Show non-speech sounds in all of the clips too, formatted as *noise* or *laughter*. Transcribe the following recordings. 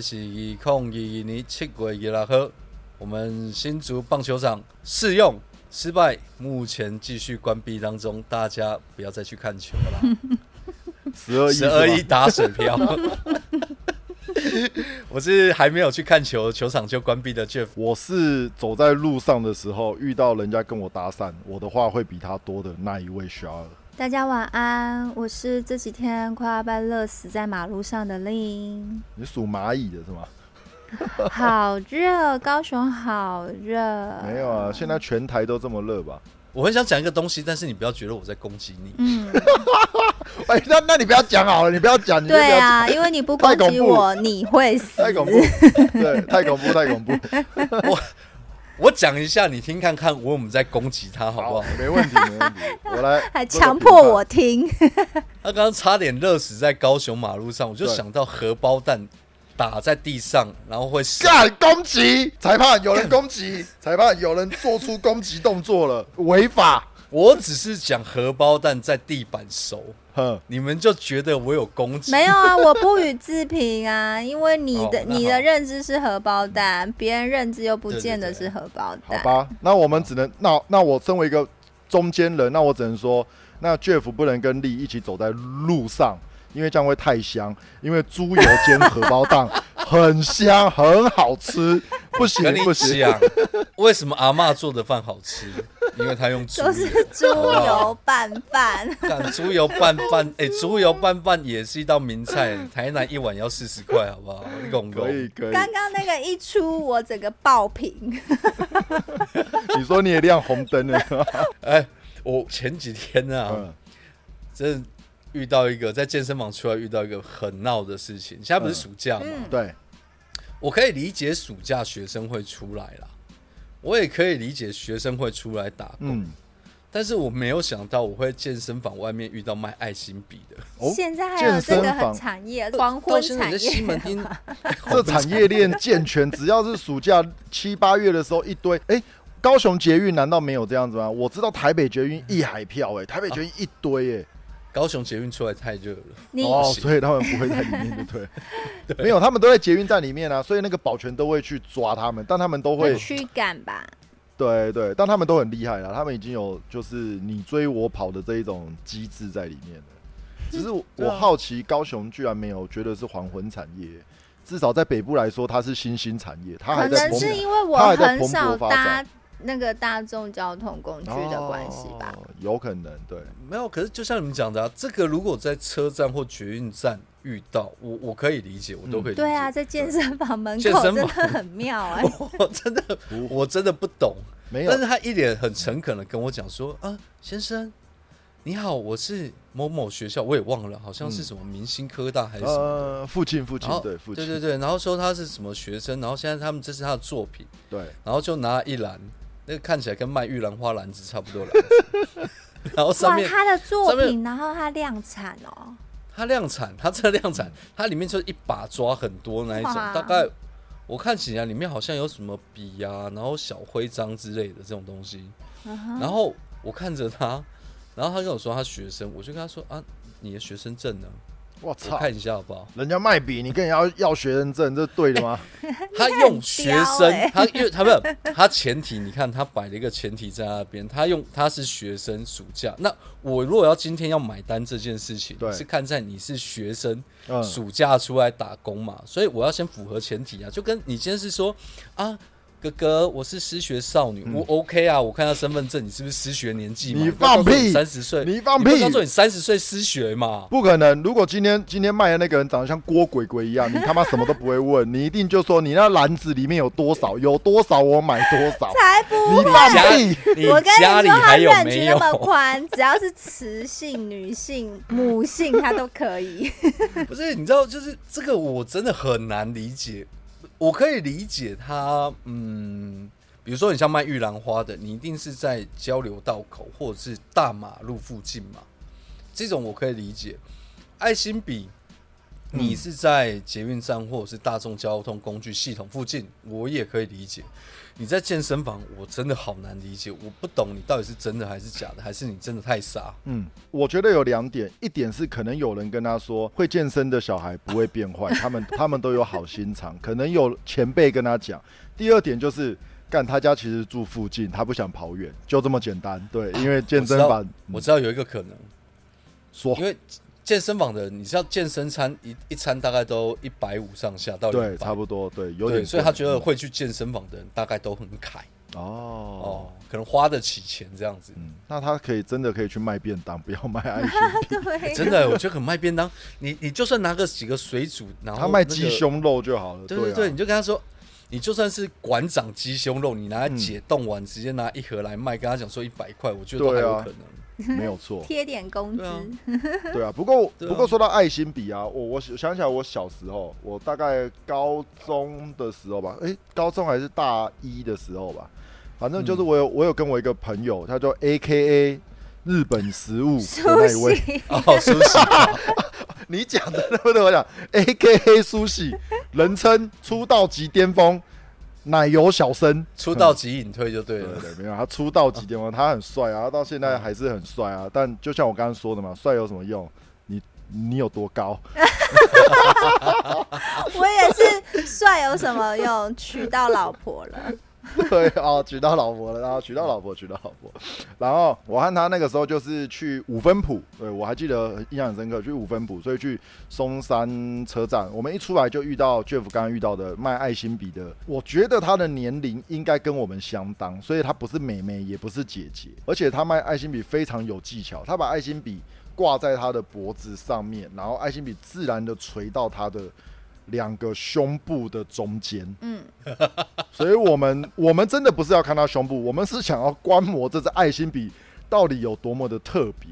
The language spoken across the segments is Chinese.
是二零二二年七月二十六号，我们新竹棒球场试用失败，目前继续关闭当中，大家不要再去看球了。*laughs* 十二亿，十二亿打水漂。*laughs* *laughs* 我是还没有去看球，球场就关闭的 Jeff。我是走在路上的时候遇到人家跟我搭讪，我的话会比他多的那一位 s h a r 大家晚安，我是这几天快要被热死在马路上的令。你属蚂蚁的是吗？*laughs* 好热，高雄好热。没有啊，现在全台都这么热吧？我很想讲一个东西，但是你不要觉得我在攻击你。嗯，*laughs* 哎，那那你不要讲好了，你不要讲。你对啊，因为你不攻击我，你会死。太恐怖，*laughs* 对，太恐怖，太恐怖。我讲一下，你听看看，我们在攻击他，好不好？没问题，没问题。我来，*laughs* 还强迫我听。*laughs* 他刚刚差点热死在高雄马路上，我就想到荷包蛋打在地上，然后会死。干攻击裁判，有人攻击裁判，有人做出攻击动作了，违法。我只是讲荷包蛋在地板熟，哼，你们就觉得我有攻击？没有啊，我不予置评啊，*laughs* 因为你的哦你的认知是荷包蛋，别人认知又不见得是荷包蛋。好吧，那我们只能那那我身为一个中间人，那我只能说，那 Jeff 不能跟丽一起走在路上，因为这样会太香。因为猪油煎荷包蛋很香，很好吃，不行不行。为什么阿妈做的饭好吃？因为他用猪油，就是猪油拌饭，*laughs* 干猪油拌饭，*laughs* 哎、猪油拌饭也是一道名菜，台南一碗要四十块，好不好？可以可以，刚刚那个一出，我整个爆屏。*laughs* 你说你也亮红灯了，哎、我前几天啊，嗯，真的遇到一个在健身房出来遇到一个很闹的事情。现在不是暑假嘛，嗯。对，我可以理解暑假学生会出来啦，我也可以理解学生会出来打工，嗯，但是我没有想到我会健身房外面遇到卖爱心笔的。哦现在还有这个健身房很产业，黄昏产你在西门业。町，*laughs* 这产业链健全，只要是暑假七八月的时候一堆，哎、高雄捷运难道没有这样子吗？我知道台北捷运一海票、哎，台北捷运一堆、哎、高雄捷运出来太热了，你哦，所以他们不会在里面，对不 *laughs* 对？没有，他们都在捷运站里面啊，所以那个保全都会去抓他们，但他们都会会，驱赶吧？对对，但他们都很厉害啦，他们已经有就是你追我跑的这一种机制在里面了。只是我好奇，高雄居然没有觉得是黄昏产业，至少在北部来说，它是新兴产业，它可还在蓬能是因为我它还在蓬很少勃发搭展那个大众交通工具的关系吧。哦有可能对。没有。可是就像你们讲的、啊，这个如果在车站或捷运站遇到，我我可以理解，我都可以理解。对啊，在健身房门口 *laughs* 真身房的很妙哎、*laughs* 我真的我真的不懂。没有但，是他一脸很诚恳的跟我讲说：“啊，先生，你好，我是某某学校，我也忘了，好像是什么明星科大还是什么父亲父亲对父亲对对对，然后说他是什么学生，然后现在他们这是他的作品，对然后就拿一篮，那个看起来跟卖玉兰花篮子差不多的篮子，然后上哇，面他的作品，然后他量产哦，他量产，它这量产，它里面就是一把抓很多那一种，大概我看起来里面好像有什么笔呀、然后小徽章之类的这种东西。然后我看着他，然后他跟我说他学生，我就跟他说啊，你的学生证呢？我我操，看一下好不好？人家卖笔，你跟人家要学生证，这对的吗？*laughs* 他用学生，欸他因为他没有他前提，你看他摆了一个前提在那边，他用他是学生暑假。那我如果要今天要买单这件事情，是看在你是学生，嗯，暑假出来打工嘛，所以我要先符合前提啊，就跟你今天是说啊。哥哥，我是失学少女，嗯我 OK 啊，我看到身份证，你是不是失学年纪？你放屁三十岁，你放屁不要告诉你三十岁失学嘛？不可能！如果今天今天卖的那个人长得像郭鬼鬼一样，你他妈什么都不会问，你一定就说你那篮子里面有多少，有多少我买多少。*laughs* 才不你会。放屁！你我跟家里你说，他还有认知那？么宽，只要是雌性、女性、母性，他都可以。*laughs* 不是，你知道，就是这个我真的很难理解。我可以理解他，嗯，比如说你像卖玉兰花的，你一定是在交流道口或者是大马路附近嘛，这种我可以理解。爱心笔，你是在捷运站或者是大众交通工具系统附近，我也可以理解。你在健身房，我真的好难理解，我不懂你到底是真的还是假的，还是你真的太傻？嗯，我觉得有两点，一点是可能有人跟他说，会健身的小孩不会变坏，*laughs* 他们他们都有好心肠，可能有前辈跟他讲。第二点就是，干他家其实住附近，他不想跑远，就这么简单。对，因为健身房我知道有一个可能，说因为健身房的，你知道健身餐一一餐大概都一百五上下到对，差不多，对，有，点贵，所以他觉得会去健身房的人大概都很凯哦。哦，可能花得起钱这样子。嗯，那他可以真的可以去卖便当，不要卖 *laughs* 爱心真的，我觉得很卖便当，你你就算拿个几个水煮，然后、他卖鸡，胸肉就好了。对对对，啊你就跟他说，你就算是馆长鸡胸肉，你拿来嗯解冻完，直接拿一盒来卖，跟他讲说一百块，我觉得都还有可能。*laughs* 没有错。贴点工资。对，*laughs* 啊。不过不过说到爱心笔啊，我我想起来，我小时候，我大概高中的时候吧，诶，高中还是大一的时候吧，反正就是我有、我有跟我一个朋友，他叫 A K A 日本食物的苏那一位，西，*laughs* 哦，苏西，你讲的对不对？我讲 A K A 苏西，人称出道即巅峰奶油小生。出道即隐退就对了。对对，没有他出道即巅峰，他很帅啊，他到现在还是很帅啊。*laughs* 但就像我刚刚说的嘛，帅有什么用？你你有多高？*laughs* 我也是帅有什么用？娶到老婆了，*laughs* 对哦，娶到老婆了，然后娶到老婆，娶到老婆。然后我和他那个时候就是去五分埔，对我还记得印象很深刻，去五分埔，所以去松山车站，我们一出来就遇到 Jeff 刚刚遇到的卖爱心笔的，我觉得他的年龄应该跟我们相当，所以他不是妹妹，也不是姐姐，而且他卖爱心笔非常有技巧，他把爱心笔挂在他的脖子上面，然后爱心笔自然的垂到他的两个胸部的中间。嗯，*laughs* 所以我们我们真的不是要看他胸部，我们是想要观摩这只爱心笔到底有多么的特别，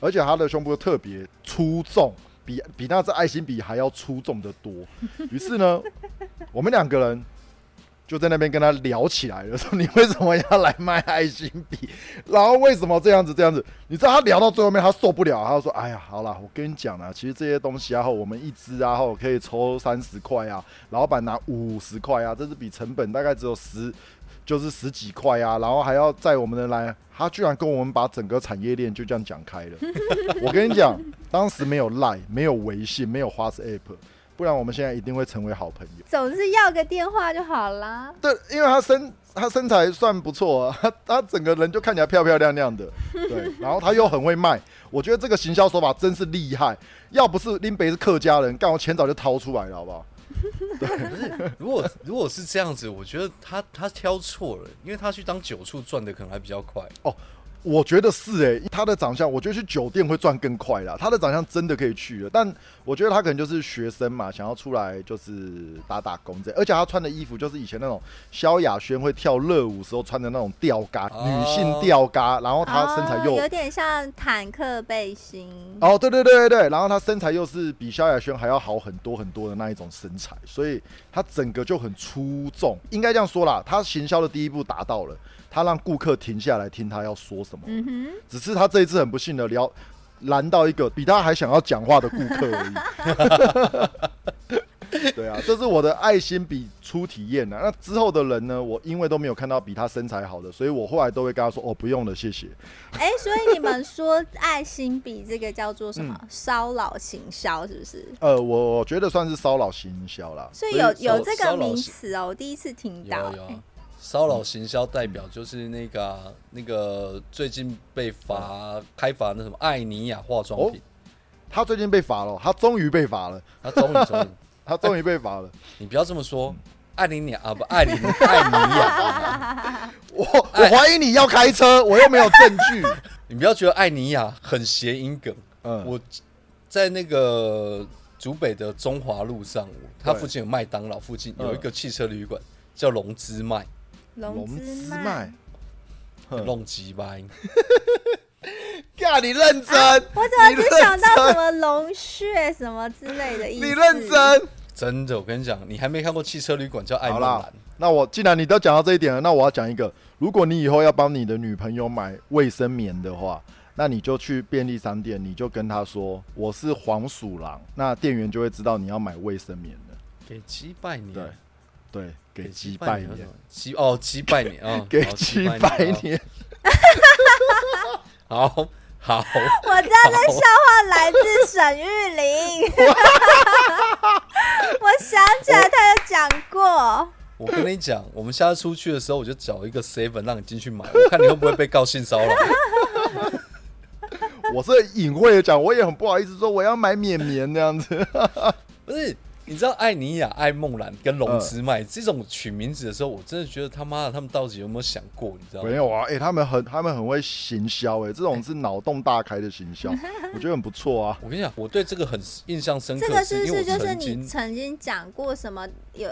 而且它的胸部特别出众，比比那只爱心笔还要出众的多。于是呢，我们两个人就在那边跟他聊起来了，*laughs* 说你为什么要来卖爱心笔？然后为什么这样子这样子？你知道他聊到最后面他受不了，他说：“哎呀，好啦，我跟你讲啊，其实这些东西啊，后我们一支啊，后可以抽三十块啊，老板拿五十块啊，这支笔成本大概只有十，就是十几块啊，然后还要载我们的来，他居然跟我们把整个产业链就这样讲开了。*laughs* 我跟你讲，当时没有赖没有微信，没有花式 app 不然我们现在一定会成为好朋友。总是要个电话就好啦。对，因为他身他身材算不错啊，他 *laughs* 他整个人就看起来漂漂亮亮的，对，*laughs* 然后他又很会卖，我觉得这个行销手法真是厉害。要不是林北是客家人，干我钱早就掏出来了，好不好？*laughs* 对如果如果是这样子，我觉得他他挑错了，因为他去当酒处赚的可能还比较快。我觉得是诶、他的长相，我觉得去酒店会赚更快啦。他的长相真的可以去了，但我觉得他可能就是学生嘛，想要出来就是打打工这样。而且他穿的衣服就是以前那种萧亚轩会跳热舞时候穿的那种吊嘎，哦女性吊嘎，然后他身材又哦有点像坦克背心。哦，对对对对对，然后他身材又是比萧亚轩还要好很多很多的那一种身材，所以他整个就很出众。应该这样说啦，他行销的第一步达到了，他让顾客停下来听他要说什么。嗯，只是他这一次很不幸的聊拦到一个比他还想要讲话的顾客而已。*laughs* 对啊，这是我的爱心比初体验啊。那之后的人呢，我因为都没有看到比他身材好的，所以我后来都会跟他说：“哦，不用了，谢谢。哎、所以你们说爱心比这个叫做什么嗯骚扰行销，是不是？”呃，我觉得算是骚扰行销啦。所以有所以有这个名词哦，我第一次听到、骚扰行销代表就是那个啊、那个最近被罚开罚那什么艾尼亚化妆品，他最近被罚了，他终于被罚了，他终于终于，*laughs* 他终于被罚了。你不要这么说，艾琳尼亚啊不艾琳艾尼亚，*laughs* 我我怀疑你要开车，我又没有证据。*laughs* 你不要觉得艾尼亚很谐音梗，嗯，我在那个竹北的中华路上，它附近有麦当劳，附近嗯有一个汽车旅馆叫龙之麦，龙之之麦，哼。弄鸡掰，*laughs* 干你认真，我怎么只想到什么龙穴什么之类的意思？你认真。真的，我跟你讲，你还没看过汽车旅馆叫爱梦兰，，那我既然你都讲到这一点了，那我要讲一个，如果你以后要帮你的女朋友买卫生棉的话，那你就去便利商店，你就跟他说我是黄鼠狼，那店员就会知道你要买卫生棉的。给鸡拜年，对对，给鸡鸡拜年，，鸡哦鸡拜年啊，给好鸡拜，年。好好 *laughs* 好，*laughs* 我知道这笑话来自沈玉琳，*laughs* 我想起来他有讲过。我跟你讲，我们下次出去的时候，我就找一个 seven 让你进去买，我看你会不会被告性骚扰。我是隐晦的讲，我也很不好意思说我要买绵绵那样子。不是，你知道艾尼亚、艾梦兰跟龙之麦、这种取名字的时候，我真的觉得他妈的，他们到底有没有想过？你知道吗？没有啊，哎、他们很他们很会行销，哎，这种是脑洞大开的行销，*laughs* 我觉得很不错啊。我跟你讲，我对这个很印象深刻，这个是不是是就是你曾经讲过什么有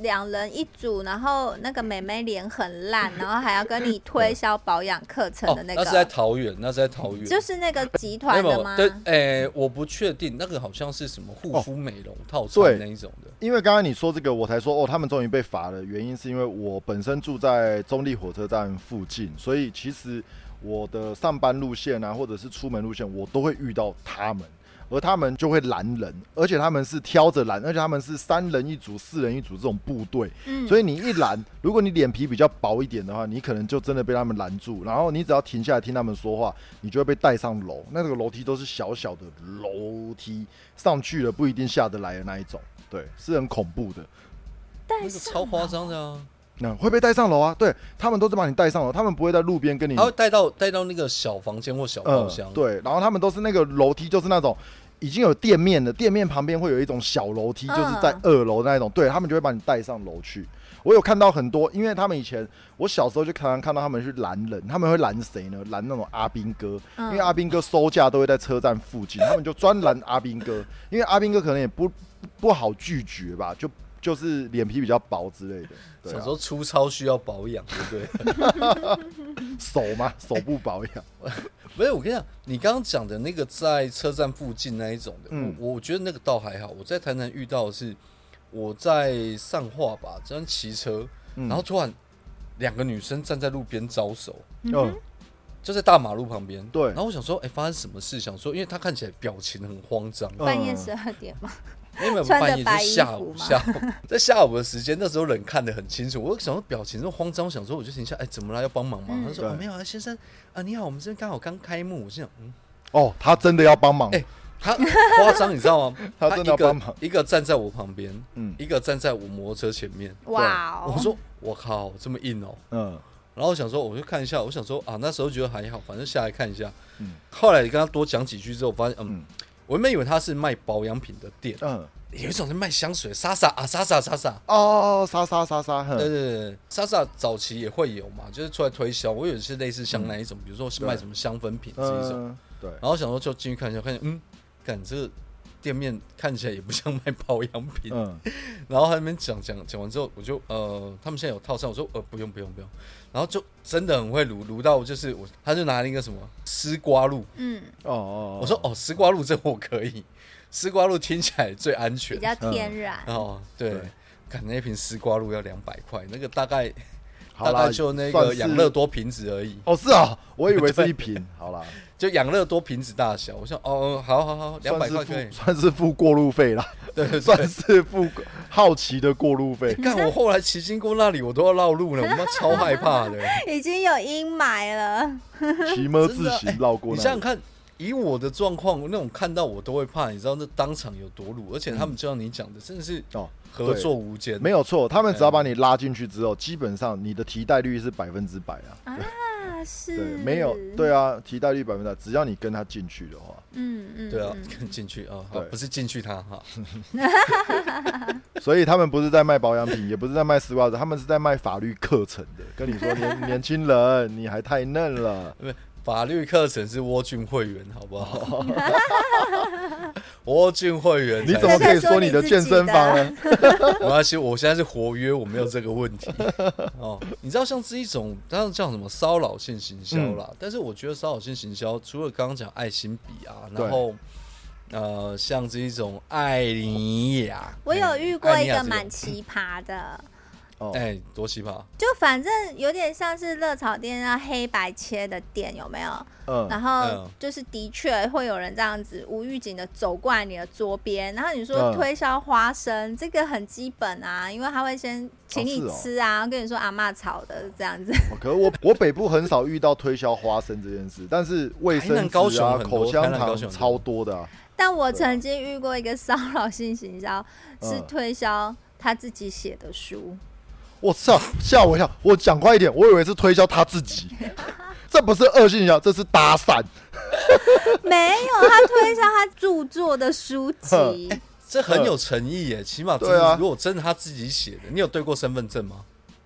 两人一组，然后那个妹妹脸很烂，*laughs* 然后还要跟你推销保养课程哦的，那个那是在，桃园，那是在桃园，就是那个集团的吗？有对，诶、我不确定，那个好像是什么护肤美容套餐对那一种的。因为刚刚你说这个，我才说哦，他们终于被罚了。原因是因为我本身住在中立火车站附近，所以其实我的上班路线啊，或者是出门路线，我都会遇到他们，而他们就会拦人，而且他们是挑着拦，而且他们是三人一组、四人一组这种部队，嗯，所以你一拦，如果你脸皮比较薄一点的话，你可能就真的被他们拦住，然后你只要停下来听他们说话，你就会被带上楼。那个楼梯都是小小的楼梯，上去了不一定下得来的那一种，对，是很恐怖的。带上那个超夸张的啊！那、会被带上楼啊？对他们都是把你带上楼，他们不会在路边跟你他会带到带到那个小房间或小包厢、嗯，对，然后他们都是那个楼梯，就是那种已经有店面的，店面旁边会有一种小楼梯，嗯就是在二楼那一种，对他们就会把你带上楼去。我有看到很多，因为他们以前我小时候就常常看到他们去拦人，他们会拦谁呢？拦那种阿兵哥，嗯因为阿兵哥收价都会在车站附近，他们就专拦阿兵哥，因为阿兵哥可能也不不好拒绝吧，就就是脸皮比较薄之类的。对、啊小时，候粗糙需要保养，对不对？*laughs* 手嘛，手部保养。*laughs* 不是，我跟你讲，你刚刚讲的那个在车站附近那一种的，嗯我我觉得那个倒还好。我在台南遇到的是我在上化吧，这样骑车，嗯然后突然两个女生站在路边招手，嗯，就在大马路旁边。对然后我想说，哎、发生什么事？想说，因为她看起来表情很慌张，嗯半夜十二点嘛，因为穿着半夜白衣就下午下午 *laughs* 在下午的时间，那时候人看得很清楚。*laughs* 我想说表情这么慌张，我想说我就停下，哎、怎么了？要帮忙吗？嗯他说、哦、没有啊，先生啊，你好，我们这边刚好刚开幕。我心想，嗯，哦，他真的要帮忙。哎他夸张，你知道吗？*laughs* 他真的要帮忙一个站在我旁边，嗯一个站在我摩托车前面。哇哦！我说我靠，这么硬哦。嗯然后我想说，我就看一下，我想说啊，那时候觉得还好，反正下来看一下。嗯后来跟他多讲几句之后，我发现，嗯，嗯我原本以为他是卖保养品的店，嗯。有一种是卖香水，莎莎啊，莎莎莎莎。哦，杀杀杀杀，哼对对对，莎莎早期也会有嘛，就是出来推销。我以为是类似像那一种，比如说是卖什么香氛品这一种。嗯，对，然后想说就进去看一下，看见嗯，感这个店面看起来也不像卖保养品。嗯 *laughs* 然后他那边讲讲讲完之后，我就呃，他们现在有套餐，我说呃不用不用不用，然后就真的很会卤卤到就是我，他就拿了一个什么丝瓜露，嗯，哦哦，我说哦丝瓜露这我可以，丝瓜露听起来最安全。比。较天然。哦，对。对，看那瓶丝瓜露要两百块，那个大概好啦大概就那个养乐多瓶子而已，哦是啊，我以为是 *laughs* 一瓶，好啦，就养乐多瓶子大小。我想哦，好好好，两百块可以，算是付过路费啦，对对算。是付好奇的过路费。*laughs* 看我后来骑经过那里，我都要绕路了，我妈超害怕的。*laughs* 已经有阴霾了，*laughs* 骑么自行绕过你想想看，以我的状况，那种看到我都会怕，你知道那当场有多鲁，而且他们就像你讲的，真的是哦，合作无间。没有错，他们只要把你拉进去之后，基本上你的提袋率是百分之百啊。啊，是，对，没有，对啊，提贷率百分之百，只要你跟他进去的话，嗯嗯，对啊进去啊，好，对不是进去他哈，*laughs* *laughs* 所以他们不是在卖保养品，也不是在卖丝袜子，他们是在卖法律课程的。跟你说，年 *laughs* 年轻人，你还太嫩了。法律课程是蜗俊会员，好不好？*laughs* 蜗俊会员，你怎么可以说你的健身房呢？*laughs* 没关系，我现在是活约，我没有这个问题。*laughs* 哦，你知道像这一种，当然叫什么骚扰性行销啦，但是我觉得骚扰性行销，除了刚刚讲爱心笔啊，然后呃，像这一种艾尼亚，我有遇过一个蛮奇葩的，哦，哎，多奇葩！就反正有点像是热炒店那黑白切的店，有没有？嗯，然后嗯就是的确会有人这样子无预警的走过来你的桌边，然后你说嗯推销花生，这个很基本啊，因为他会先请你吃啊，跟你说阿妈炒的这样子。*laughs* 哦可是我我北部很少遇到推销花生这件事，但是卫生纸啊、口香糖超多的啊。但我曾经遇过一个骚扰性行销，是嗯推销他自己写的书。我操，吓我一跳！我讲快一点，我以为是推销他自己，这不是恶性营销，这是搭讪。*laughs* 没有，他推销他著作的书籍。*laughs* 这很有诚意耶，起码对啊如果真的他自己写的，你有对过身份证吗？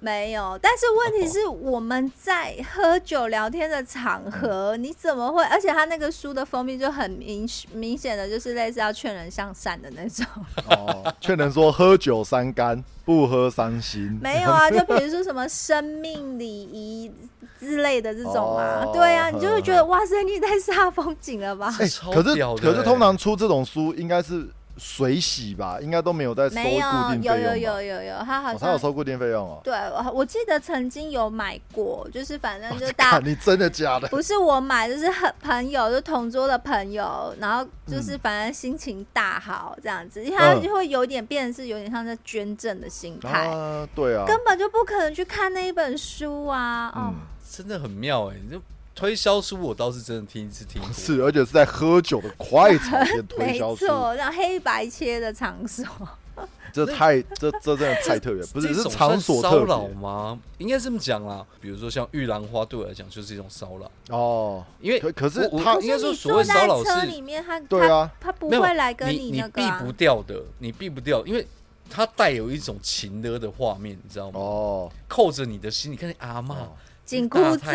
没有，但是问题是我们在喝酒聊天的场合，你怎么会？而且他那个书的封面就很明明显的就是类似要劝人向善的那种。哦，劝人说喝酒三干，不喝伤心。没有啊，*laughs* 就比如说什么生命礼仪之类的这种啊，哦对啊，你就会觉得哇塞，你也太煞风景了吧？哎、可是可是通常出这种书应该是水洗吧，应该都没有在收固没有，定费用吧。有有有有有，他好哦，他像、有收固定费用哦。对，我我记得曾经有买过，就是反正就大看你真的假的？*laughs* 不是我买，就是很朋友，就同桌的朋友，然后就是反正心情大好这样子，因为他嗯就会有点变成是有点像在捐赠的心态，啊，对啊，根本就不可能去看那一本书啊。哦，嗯，真的很妙哎！你就推销书，我倒是真的听一次听过。*laughs* 是，而且是在喝酒的快炒店推 *laughs* 销书，错，让黑白切的场所，*laughs* 这太这这真的太特别，不是是这种场所算骚扰吗？应该这么讲啦。比如说像玉兰花，对我来讲就是一种骚扰，哦。因为可可是他应该说所谓骚扰是车里面，他对啊，他他不会来跟你那个啊避不掉的，你避不掉，因为它带有一种情勒的画面，你知道吗？哦，扣着你的心，你看那阿嬷哦紧箍咒，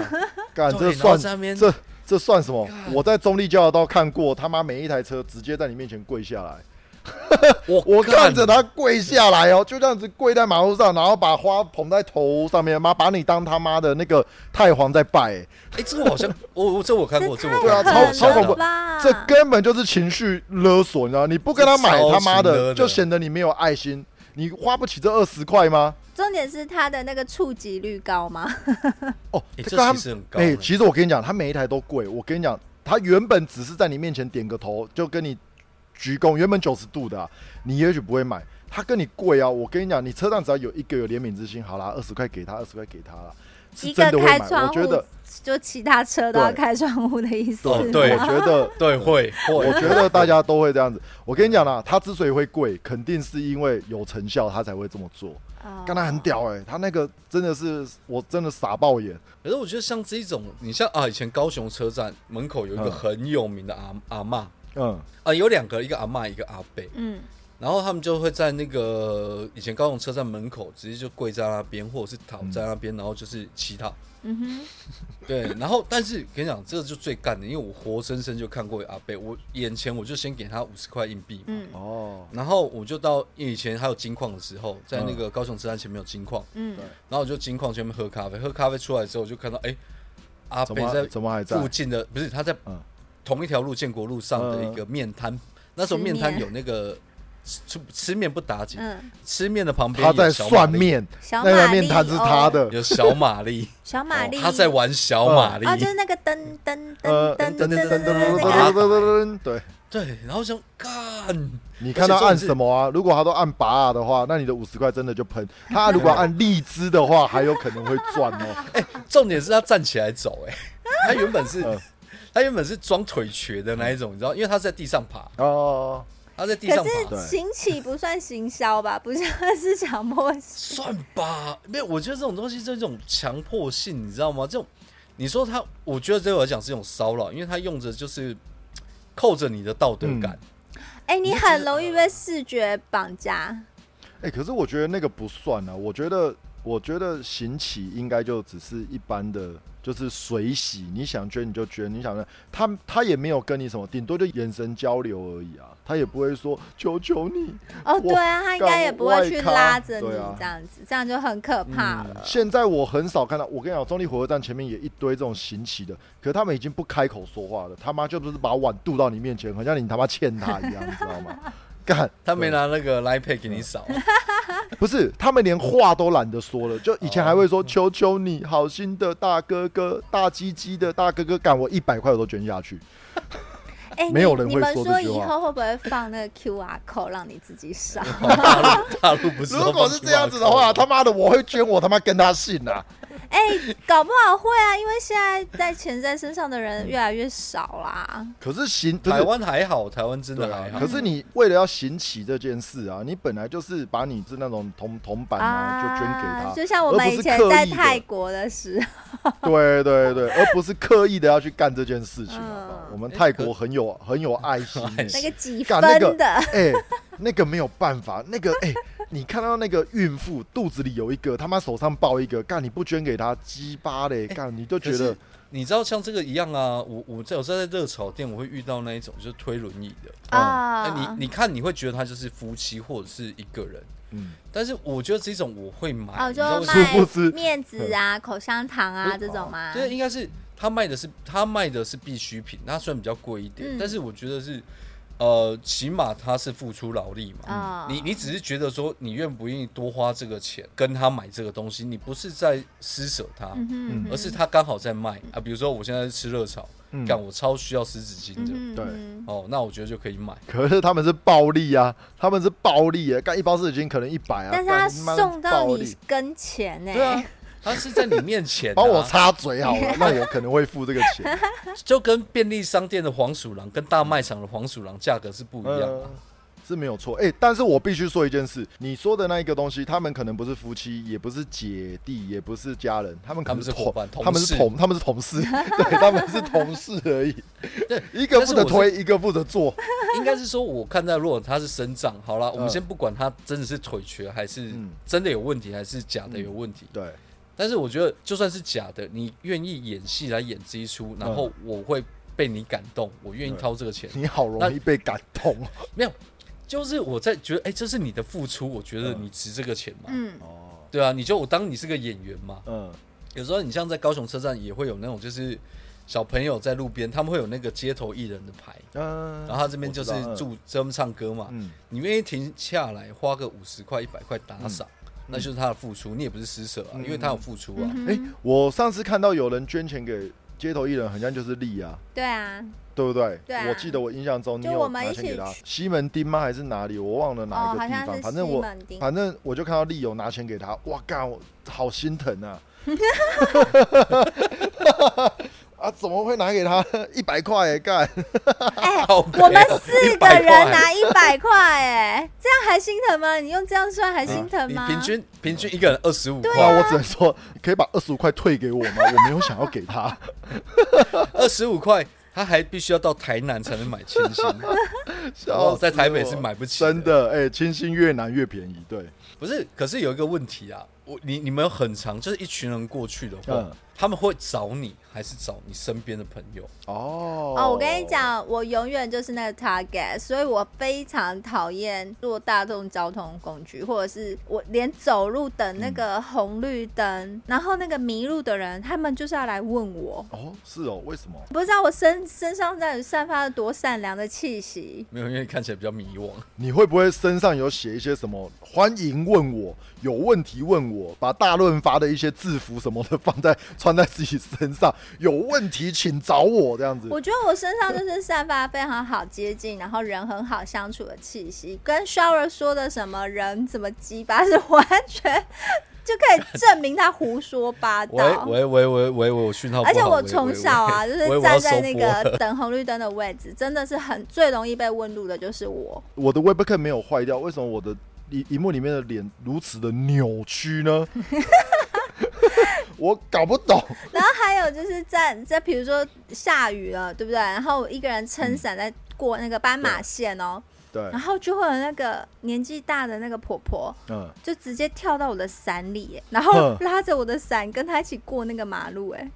*laughs* 干这算这这算什么？我在中立交流道看过，他妈每一台车直接在你面前跪下来，*laughs* 我我看着他跪下来哦，就这样子跪在马路上，然后把花捧在头上面，妈把你当他妈的那个太皇在拜、欸哎，这个我好像我我这我看过，这我对啊超超恐怖？这根本就是情绪勒索，你知道？你不跟他买，他妈的就显得你没有爱心。你花不起这二十块吗？重点是它的那个触及率高吗？哦，欸这其实很高哎、呢其实我跟你讲，它每一台都贵。我跟你讲，它原本只是在你面前点个头，就跟你鞠躬，原本九十度的、啊，你也许不会买。它跟你贵啊！我跟你讲，你车上只要有一个有怜悯之心，好啦，二十块给他，二十块给他啦，是一个。开窗户我觉得，，就其他车都要对开窗户的意思对我觉得 *laughs* 对会 *laughs* 我会，觉得大家都会这样子。我跟你讲啦，他之所以会贵，肯定是因为有成效，他才会这么做。哦刚才很屌哎、他那个真的是我真的傻爆眼。可是我觉得像这种，你像啊，以前高雄车站门口有一个嗯很有名的阿阿妈嗯，啊，有两个，一个阿妈，一个阿伯，嗯，然后他们就会在那个以前高雄车站门口直接就跪在那边，或者是躺在那边，然后就是乞讨。嗯哼，对，然后但是跟你讲，这个就最干的，因为我活生生就看过阿贝，我眼前我就先给他五十块硬币嘛，嗯。哦，然后我就到因为以前还有金矿的时候，在那个高雄车站前面有金矿，嗯，然后我就金矿前面喝咖啡，喝咖啡出来之后，我就看到哎，阿贝在怎么还在？附？近的不是他在嗯。同一条路建国路上的一个面摊，那时候面摊有那个吃吃面不打紧，嗯，吃面的旁边他在算面，那个面摊是他哦，的。有小玛丽，小玛丽，他在玩小玛丽，哦，就是那个噔噔呃，噔噔噔噔噔噔噔噔噔噔那噔个，噔噔，对，对，然后想干，你看他按什么啊？如果他都按拔啊的话，那你的五十块真的就喷。*laughs* 他如果按荔枝的话，还有可能会赚哦。*laughs* 重点是他站起来走、哎，*laughs* 他原本是嗯。他原本是装腿瘸的那一种，你知道，因为他是在地上爬，哦，他在地上可，是行乞不算行销吧？*laughs* 不像是强迫算吧，没有，我觉得这种东西是这种强迫性，你知道吗？这种你说他，我觉得对我来讲是一种骚扰，因为他用着就是扣着你的道德感。哎、你很容易被视觉绑架。哎，可是我觉得那个不算啊。我觉得，我觉得行乞应该就只是一般的，就是水洗，你想捐你就捐，你想捐，他他也没有跟你什么，顶多就眼神交流而已啊。他也不会说求求你。哦，对啊，他应该也不会去拉着你这样子，这样就很可怕了。现在我很少看到，我跟你讲，中立火车站前面也一堆这种行乞的，可是他们已经不开口说话了，他妈就不是把碗渡到你面前，好像你他妈欠他一样，你知道吗？干，他没拿那个 Line Pay 给你扫，*laughs* 不是，他们连话都懒得说了。就以前还会哦说：“求求你，好心的大哥哥，大鸡鸡的大哥哥，干我一百块我都捐下去。哎、*laughs* 没有人会你你们说以后会不会放那个 QR code 让你自己扫？*laughs* 大陆不”是如果是这样子的话，他妈的我会捐，我他妈跟他姓啊！哎、搞不好会啊，因为现在带钱在身上的人越来越少啦。可是行，是台湾还好，台湾真的还，好。可是你为了要行乞这件事啊，你本来就是把你是那种铜铜板啊，就捐给他，就像我们以前在泰国的时候，对对对，*laughs* 而不是刻意的要去干这件事情。我们泰国很有很有爱心那个几分的，哎、那个没有办法，那个哎、你看到那个孕妇肚子里有一个，他妈手上抱一个，干你不捐给他，鸡巴嘞，干你就觉得你知道像这个一样啊，我我在有时候在热炒店，我会遇到那一种就是推轮椅的。啊、哎，你你看你会觉得他就是夫妻或者是一个人，嗯，但是我觉得这种我会买，面子啊、口香糖啊这种吗？对，应该是他卖的是他卖的是必需品，那虽然比较贵一点，嗯。但是我觉得是呃，起码他是付出劳力嘛。啊、你你只是觉得说你愿不愿意多花这个钱跟他买这个东西，你不是在施舍他，嗯嗯而是他刚好在卖。啊。比如说我现在是吃热炒，嗯。干、我超需要湿纸巾的，对嗯哦，那我觉得就可以买。可是他们是暴利啊，他们是暴利啊，干一包湿纸巾可能一百啊，但是他送到你跟前呢、他是在你面前、啊，帮我擦嘴好了，*laughs* 那我可能会付这个钱。就跟便利商店的黄鼠狼跟大卖场的黄鼠狼价格是不一样的、呃是没有错，哎、但是我必须说一件事，你说的那一个东西，他们可能不是夫妻，也不是姐弟，也不是家人，他们可能是伙伴，他们是同同，他们是同事，*laughs* 对，他们是同事而已，对，*laughs* 一个负责推，一个负责做，应该是说，我看到如果他是生长，好了，我们嗯先不管他真的是腿瘸还是嗯。真的有问题，还是假的有问题。对，但是我觉得就算是假的，你愿意演戏来演这一出，然后我会被你感动，我愿意掏这个钱。你好容易被感动。*laughs* 没有，就是我在觉得，哎、这是你的付出，我觉得嗯。你值这个钱嘛。嗯，哦，对啊，你就我当你是个演员嘛。嗯，有时候你像在高雄车站也会有那种，就是小朋友在路边，他们会有那个街头艺人的牌，嗯，然后他这边就是我知道，住这边唱歌嘛。嗯，你愿意停下来花个五十块、一百块打赏，嗯那就是他的付出，你也不是施舍啊，嗯因为他有付出啊。我上次看到有人捐钱给街头艺人，好像就是利啊，对啊，对不对？对啊我记得我印象中你有我们拿钱给他一起，西门町吗？还是哪里？我忘了哪哦，一个地方。反正我门町，反正我就看到利友拿钱给他，哇干，我好心疼啊！*laughs* 啊，怎么会拿给他 *laughs* 一百块哎？干，哎、*laughs* 我们四个人拿一百块，哎，这样还心疼吗？你用这样算还心疼吗你吗？平均平均一个人二十五块，我只能说，可以把二十五块退给我吗？我没有想要给他。*laughs* 二十五块，他还必须要到台南才能买清新，笑哦，在台北是买不起，真。的，哎、清新越南越便宜，对，不是，可是有一个问题啊，我你你们有很长，就是一群人过去的话嗯，他们会找你，还是找你身边的朋友？哦哦，我跟你，讲，我永远就是那个 target，所以我非常讨厌坐大众交通工具，或者是我连走路等那个红绿灯，然后那个迷路的人，他们就是要来问我，哦，是哦，为什么？不知道我身身上到底散发了多善良的气息。没有，因为看起来比较迷惘。你会不会身上有写一些什么？欢迎问我，有问题问我，把大润发的一些制服什么的放在穿在自己身上，有问题请找我这样子。我觉得我身上就是散发非常好接近，然后人很好相处的气息，跟 Shower 说的什么人怎么鸡巴是完全就可以证明他胡说八道。喂喂喂喂喂，我讯号不好。而且我从小啊，*laughs* 就是站在那个 *laughs* 等红绿灯的位置，真的是很最容易被问路的，就是我。我的 Webcam 没有坏掉，为什么我的荧荧幕里面的脸如此的扭曲呢？我搞不懂。*laughs* 然后还有就是在在比如说下雨了，对不对？然后我一个人撑伞在过那个斑马线哦，对。然，后就会有那个年纪大的那个婆婆，嗯，就直接跳到我的伞里，然后嗯拉着我的伞跟她一起过那个马路，哎，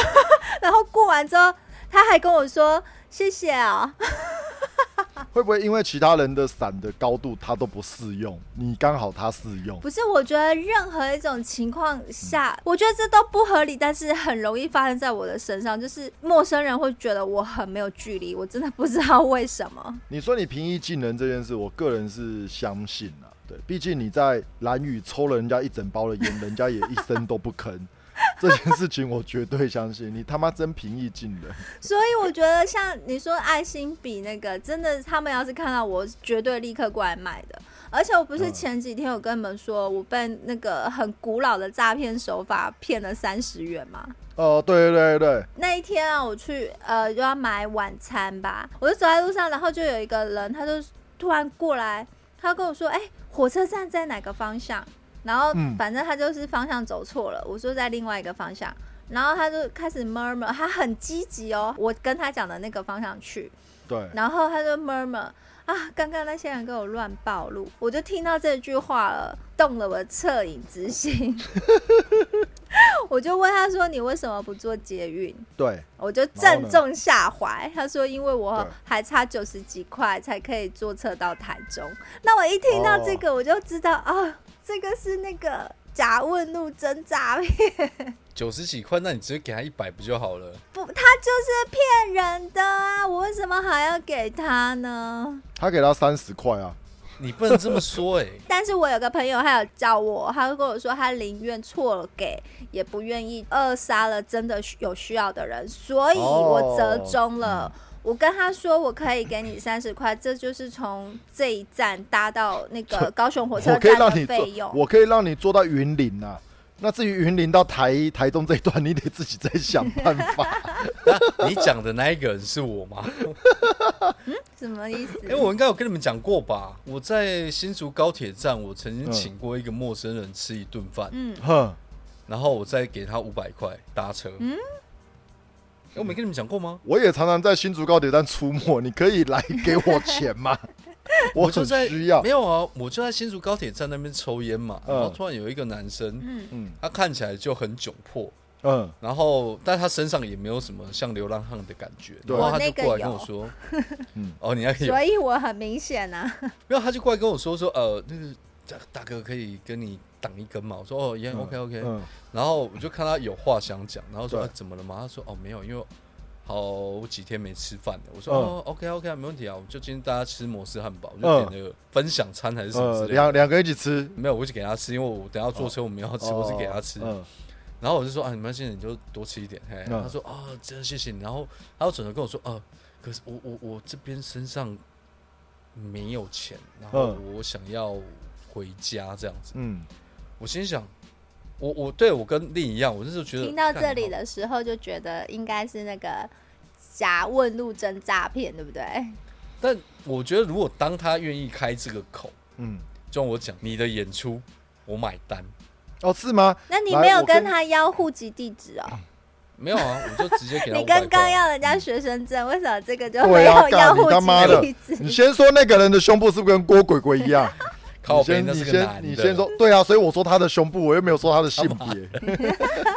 *laughs* 然后过完之后，他还跟我说谢谢啊、*laughs* 会不会因为其他人的伞的高度他都不适用，你刚好他适用？不是，我觉得任何一种情况下，我觉得这都不合理，但是很容易发生在我的身上，就是陌生人会觉得我很没有距离，我真的不知道为什么。你说你平易近人这件事，我个人是相信啊。对，毕竟你在蓝雨抽了人家一整包的烟，人家也一声都不吭。这件事情我绝对相信，你他妈真平易近人。*laughs* 所以我觉得像你说爱心笔那个，真的他们要是看到我，绝对立刻过来买的。而且我不是嗯前几天有跟你们说，我被那个很古老的诈骗手法骗了三十元吗？哦，对对对对，那一天啊，我去呃就要买晚餐吧，我就走在路上，然后就有一个人，他就突然过来，他跟我说：“哎、火车站在哪个方向？”然后嗯反正他就是方向走错了，我说在另外一个方向，然后他就开始 murmur，他很积极哦，我跟他讲的那个方向去，对，然后他就 murmur 啊，刚刚那些人给我乱暴露，我就听到这句话了，动了我的恻隐之心。*laughs* 我就问他说：“你为什么不做捷运对，？”我就正中下怀。他说：“因为我还差九十几块才可以坐车到台中。”那我一听到这个，我就知道啊，这个是那个假问路真诈骗，*laughs* 九十几块，那你直接给他一百不就好了？不，他就是骗人的啊！我为什么还要给他呢？他给他三十块啊，你不能这么说哎、*laughs* 但是我有个朋友，他有叫我，他就跟我说，他宁愿错了给，也不愿意扼杀了真的有需要的人，所以我折中了。我跟他说，我可以给你三十块，这就是从这一站搭到那个高雄火车站费用。我可以让你坐到云林啊。那至于云林到台台中这一段，你得自己再想办法。*laughs* 你讲的那一个人是我吗？*laughs* 什么意思？哎、我应该有跟你们讲过吧？我在新竹高铁站，我曾经嗯请过一个陌生人吃一顿饭，嗯，哼，然后我再给他五百块搭车。嗯哎我没跟你们讲过吗？我也常常在新竹高铁站出没，你可以来给我钱吗？*laughs* 我很就在需要。没。有啊，我就在新竹高铁站那边抽烟嘛，嗯。然后突然有一个男生，嗯。嗯。他看起来就很窘迫，嗯，然后但他身上也没有什么像流浪汉的感觉，对然后他就过来跟我说，嗯 *laughs* 哦，你那个有。所以我很明显啊，*laughs* 没有，他就过来跟我说说，呃，那个大大哥可以跟你挡一根嘛？我说哦，也 OK OK，、嗯然后我就看他有话想讲，然后说、怎么了嘛？他说哦没有，因为好几天没吃饭了。我说、嗯哦 OK OK 没问题啊，我就今天大家吃摩斯汉堡，我就点那个分享餐还是什么之呃，类的。两两个人一起吃，没有，我就给他吃，因为我等下坐车我们要吃，我是给他吃。嗯然后我就说啊，你们现在你就多吃一点。嘿，嗯他说啊，真的谢谢你。然后他又转头跟我说，呃，可是我我我这边身上没有钱，然后嗯我想要回家这样子。嗯，我心想，我我对我跟丽一样，我就是觉得听到这里的时候就觉得应该是那个假问路真诈骗，对不对？但我觉得如果当他愿意开这个口，嗯，就像我讲，你的演出我买单，哦，是吗？那你没有跟他要户籍地址哦？没有啊，我就直接给他 *laughs* 你刚刚要人家学生证，为什么这个就对没有要户他妈的籍地址？你先说那个人的胸部是不是跟郭鬼鬼一样？靠背你先你那是个男的，先你先说，对啊，所以我说他的胸部，*laughs* 我又没有说他的性别。*laughs*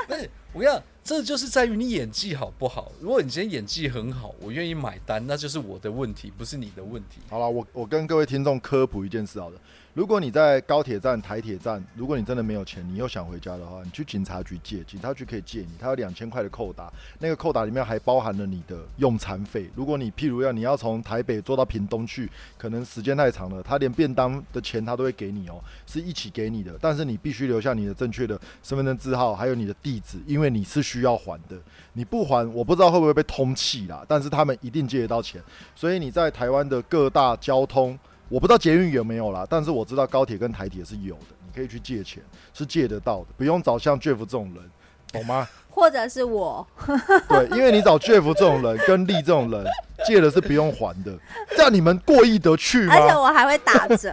不是，我跟你讲，这就是在于你演技好不好。如果你今天演技很好，我愿意买单，那就是我的问题，不是你的问题。好了，我我跟各位听众科普一件事好了。如果你在高铁站、台铁站，如果你真的没有钱，你又想回家的话，你去警察局借，警察局可以借你，它有两千块的扣打，那个扣打里面还包含了你的用餐费。如果你譬如要你要从台北坐到屏东去，可能时间太长了，他连便当的钱他都会给你哦，是一起给你的，但是你必须留下你的正确的身份证字号，还有你的地址，因为你是需要还的。你不还，我不知道会不会被通缉啦，但是他们一定借得到钱。所以你在台湾的各大交通，我不知道捷运有没有啦，但是我知道高铁跟台铁是有的，你可以去借钱，是借得到的，不用找像 Jeff 这种人，懂吗？或者是我，对，因为你找 Jeff 这种人跟丽这种人借的是不用还的，这样你们过意得去吗而且？我还会打折。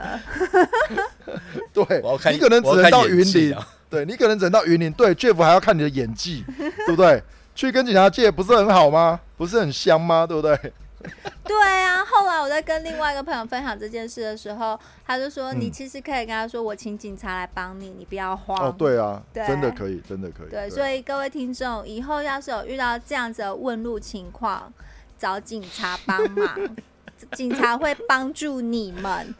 *laughs* 对你可能只能到云林，对你可能只能到云林，对 Jeff 还要看你的演技，对不对？去跟警察借不是很好吗？不是很香吗？对不对？*laughs* 对啊，后来我在跟另外一个朋友分享这件事的时候，他就说：“嗯你其实可以跟他说，我请警察来帮你，你不要慌。”哦，对啊，对真的可以，真的可以。对，所以各位听众，以后要是有遇到这样子的问路情况，找警察帮忙，*laughs* 警察会帮助你们。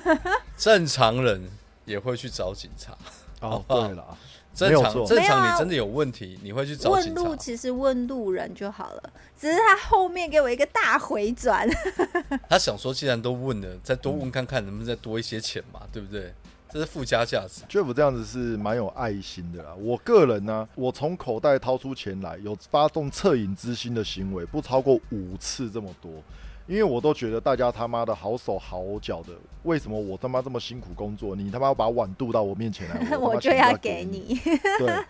*laughs* 正常人也会去找警察。哦，对了，正常正常，你真的有问题，你会去找警问路。其实问路人就好了，只是他后面给我一个大回转。*laughs* 他想说，既然都问了，再多问看看能不能再多一些钱嘛，对不对？这是附加价值。Jeff 这样子是蛮有爱心的啦。我个人呢，我从口袋掏出钱来，有发动恻隐之心的行为，不超过五次这么多。因为我都觉得大家他妈的好手好脚的，为什么我他妈这么辛苦工作，你他妈把碗渡到我面前来，*laughs* 我我就要给给。你。*laughs* 对，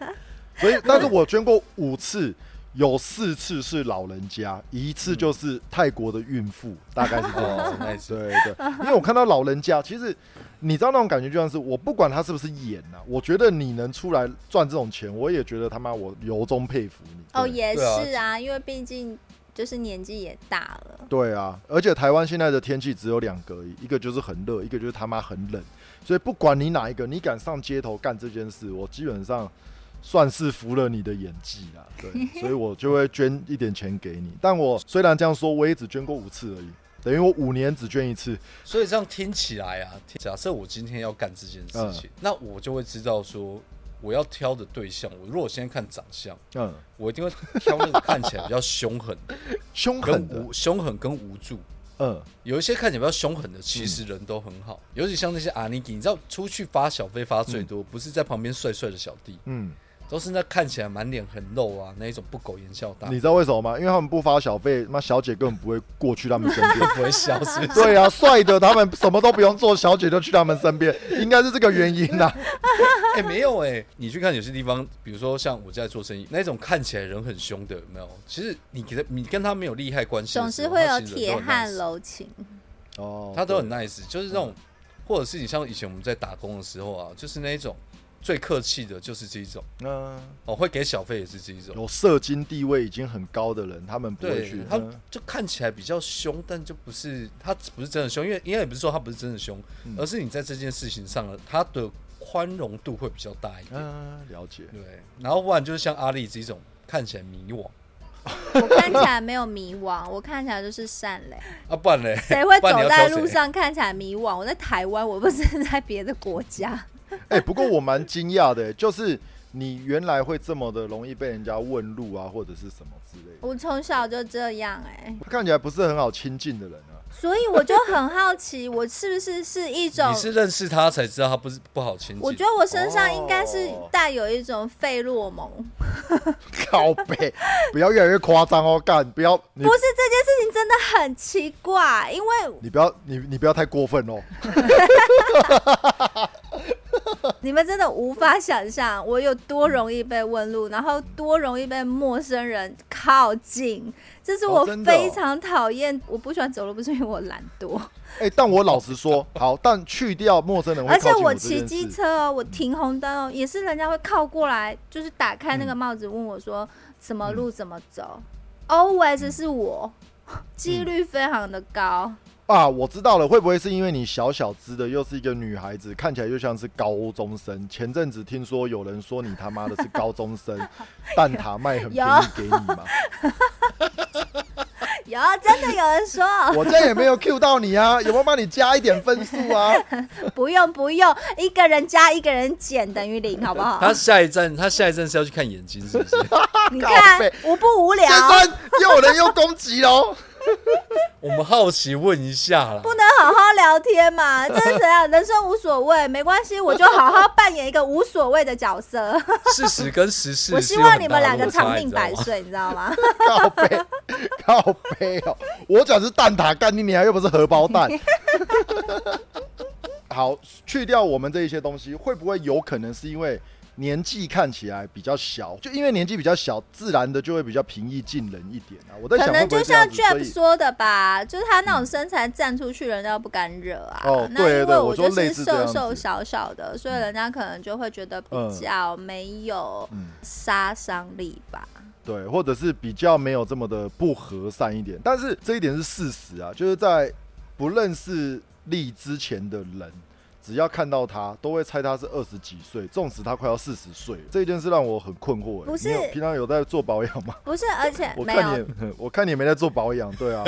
所以但是我捐过五次，有四次是老人家，一次就是泰国的孕妇，大概是这样对对，因为我看到老人家，其实你知道那种感觉，就像是我不管他是不是演呐、我觉得你能出来赚这种钱，我也觉得他妈我由衷佩服你。哦，也是啊，因为毕竟就是年纪也大了。对啊，而且台湾现在的天气只有两个而已，一个就是很热，一个就是他妈很冷。所以不管你哪一个，你敢上街头干这件事，我基本上算是服了你的演技啦。*laughs* 对，所以我就会捐一点钱给你。但我虽然这样说，我也只捐过五次而已，等于我五年只捐一次。所以这样听起来啊，假设我今天要干这件事情，那我就会知道说，我要挑的对象，我如果先看长相，嗯，我一定会挑那个看起来比较凶狠的，*laughs* 凶狠的，凶狠跟无助。嗯，有一些看起来比较凶狠的，其实人都很好，尤其像那些阿尼基，你知道出去发小费发最多，不是在旁边帅帅的小弟，嗯，都是那看起来满脸很肉啊，那一种不苟言笑大，你知道为什么吗？因为他们不发小费，那小姐根本不会过去他们身边。*laughs* 不会消失？对啊，帅的他们什么都不用做，小姐就去他们身边，*laughs* 应该是这个原因啦。哎、没有哎、你去看有些地方，比如说像我在做生意，那种看起来人很凶的，有没有？其实你给他，你跟他没有利害关系总是会有铁汉柔情，哦，他都很 nice，就是这种，或者是你像以前我们在打工的时候啊，就是那一种最客气的，就是这一种嗯，哦，会给小费也是这一种，有社经地位已经很高的人，他们不会去。，他嗯就看起来比较凶，但就不是他不是真的凶，因为应该也不是说他不是真的凶，嗯而是你在这件事情上了，他的宽容度会比较大一点，嗯，了解。对，然后不然就是像阿丽这种看起来迷惘我看起来没有迷惘，我看起来就是善良。啊，不然嘞，谁会走在路？上看起来迷惘？我在台湾，我不是在别的国家。*laughs* 哎、不过我蛮惊讶的，就是你原来会这么的容易被人家问路啊，或者是什么之类的，我从小就这样哎、看起来不是很好亲近的人啊。所以我就很好奇，我是不是是一种你？是认识他才知道他不是不好亲近。我觉得我身上应该是哦带有一种费洛蒙，*laughs* 靠背，不要越来越夸张哦，干，不要不是这件事情真的很奇怪，因为你不要你你不要太过分哦。*laughs* *laughs* 你们真的无法想象我有多容易被问路，然后多容易被陌生人靠近，这是我非常讨厌。我不喜欢走路，不是因为我懒惰，哎、但我老实说，好，但去掉陌生人会而且我骑机车哦，我停红灯哦，也是人家会靠过来，就是打开那个帽子问我说什么路怎么走、a l w a y s 是我，*laughs* 几率非常的高。啊，我知道了，会不会是因为你小小只的，又是一个女孩子，看起来就像是高中生？前阵子听说有人说你他妈的是高中生，*laughs* 蛋挞卖很便宜给你吗？有真的有人说 *laughs* 我这也没有 Q 到你啊，有没有帮你加一点分数啊？*laughs* 不用不用，一个人加一个人减等于零，好不好？他下一站，他下一站是要去看眼睛，是不是？靠你看背无不无聊，先生，又有人又攻击喽！我们好奇问一下啦。不能好好聊天嘛？*laughs* 这是怎样？人生无所谓，没关系，我就好好扮演一个无所谓的角色。*laughs* 事实跟时事，*laughs* 我希望你们两个长命百。岁，你知道吗？靠背，靠背哦！我讲是蛋挞干你，你还又不是荷包蛋。好，去掉我们这一些东西，会不会有可能是因为年纪看起来比较小，就因为年纪比较小，自然的就会比较平易近人一点啊？我在可想可能就像 Jeff 说的吧，就是他那种身材站出去，人家不敢惹啊。哦那因为对对我就是说类似这瘦瘦小小的，所以人家可能就会觉得比较没有嗯杀伤力吧。对，或者是比较没有这么的不和善一点。但是这一点是事实啊，就是在不认识力之前的人，只要看到他，都会猜他是二十几岁，纵使他快要四十岁。这件事让我很困惑、欸。不是你有平常有在做保养吗？不是，而且 *laughs* 我看你 *laughs* 我看你没在做保养，对啊，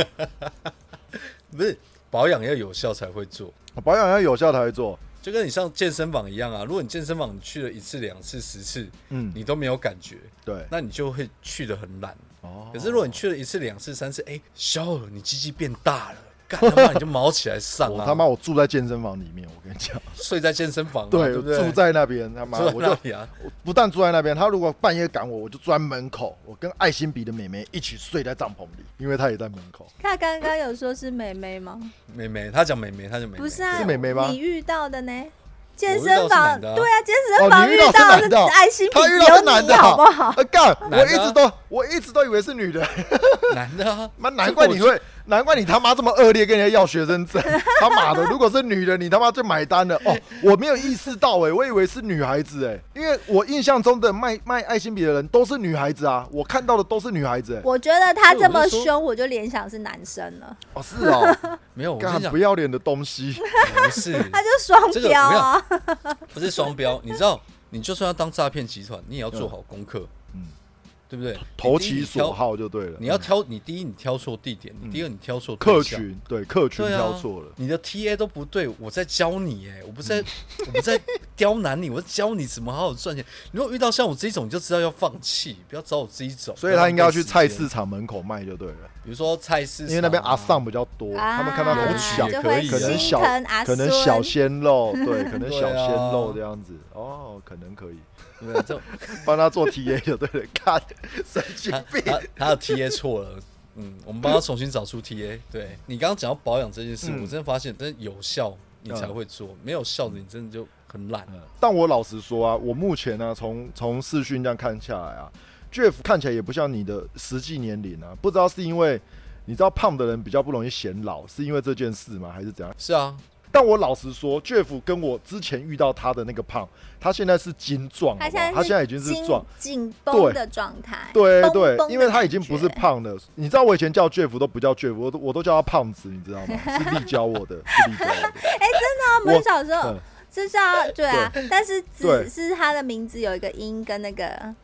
*laughs* 不是保养要有效才会做，保养要有效才会做。就跟你上健身房一样啊。如果你健身房你去了一次、两次、十次，嗯，你都没有感觉，对。那你就会去的很懒。哦可是如果你去了一次、两次、三次，哎，小尔，你鸡鸡变大了，*laughs* 干他妈你就毛起来上啊！我他妈我住在健身房里面，我跟你讲，*laughs* 睡在健身房嘛，对，对不对？住在那边，他妈我就啊，我不但住在那边，他如果半夜赶我，我就住在门口，我跟爱心比的美眉一起睡在帐篷里，因为她也在门口。他刚刚有说是美眉吗？美眉，他讲美眉，他就妹妹，不是啊，是美眉吗你遇到的呢？健身房对啊，健身房哦遇到的男的哦爱心比他遇到只有你是男的啊好不好？啊干！我一直都我一直都以为是女的，*laughs* 男的啊，妈难怪你会，难怪你他妈这么恶劣，跟人家要学生证。*laughs* 他妈的，如果是女的，你他妈就买单了。哦，*laughs* 我没有意识到哎、我以为是女孩子哎、因为我印象中的卖卖爱心笔的人都是女孩子啊，我看到的都是女孩子哎、我觉得他这么凶，我就联想是男生了，哦是哦，*laughs* 没有，我跟你讲干不，要脸的东西。不是，他就双标啊。不是双标，你知道，你就算要当诈骗集团，你也要做好功课，嗯对不对？投其所，好就对了。你要挑，你第一你挑错地点，你第二你挑错客群，对客群挑错了。你的 TA 都不对，我在教你哎，*laughs* 我不在，我不在刁难你，我在教你怎么好好赚钱。如果遇到像我这种，你就知道要放弃，不要找我这一种。所以他应该要去菜市，场门口卖就对了，比如说菜市因为那边阿上比较多，他们看到有小可以啊可能小可能小鲜肉，对，可能小鲜啊肉这样子，哦，可能可以对这种帮他做 TA 就对了，看神经他病，他他的 TA 错了。嗯，我们帮他重新找出 TA。*laughs* 对你刚刚讲到保养这件事，嗯我真的发现，真的有效你才会做，没有效的你真的就很懒。但我老实说啊，我目前呢、从从视讯这样看下来啊，Jeff 看起来也不像你的实际年龄啊，不知道是因为你知道胖的人比较不容易显老，是因为这件事吗？还是怎样？是啊，但我老实说，Jeff 跟我之前遇到他的那个胖，他现在是精壮？他现在他现在已经是壮，紧绷的状态，绷对对因为他已经不是胖了。你知道我以前叫 Jeff 都不叫 Jeff，我都我都叫他胖子，你知道吗？*laughs* 是力教我的，是力教我的。*laughs* 啊我们小时候嗯是叫对啊，但是对子是他的名字有一个音跟那个，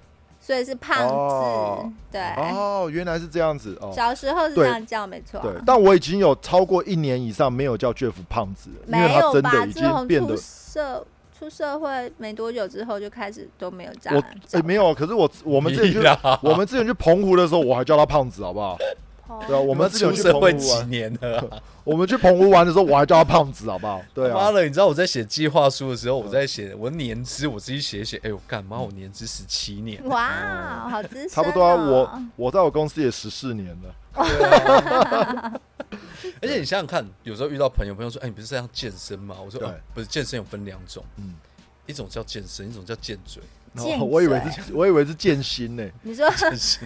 所以是胖哦子。对，哦，原来是这样子哦。小时候是这样叫，没错啊。对，但我已经有超过一年以上没有叫 Jeff 胖子了，因为没有吧？他真的已经变得出社出社会没多久之后，就开始都没有叫我叫哎没有，可是我我们之前去 *laughs* 我们之前去澎湖的时候，我还叫他胖子，好不好？哦对啊，我我们出社会几年了啊？*laughs* 我们去澎湖玩的时候，我还叫他胖子，好不好？对啊，妈的，你知道我在写计划书的时候，我在写我年资，我自己写一写，哎呦，干嘛我年资十七年，哇，好资深、哦，差不多啊。我我在我公司也十四年了，*laughs* *laughs* 而且你想想看，有时候遇到朋友，朋友说，哎，你不是这样健身吗？我说，对哦，不是，健身有分两种，嗯，一种叫健身，一种叫健嘴。贱哦我以为是我以为是剑心呢，你说，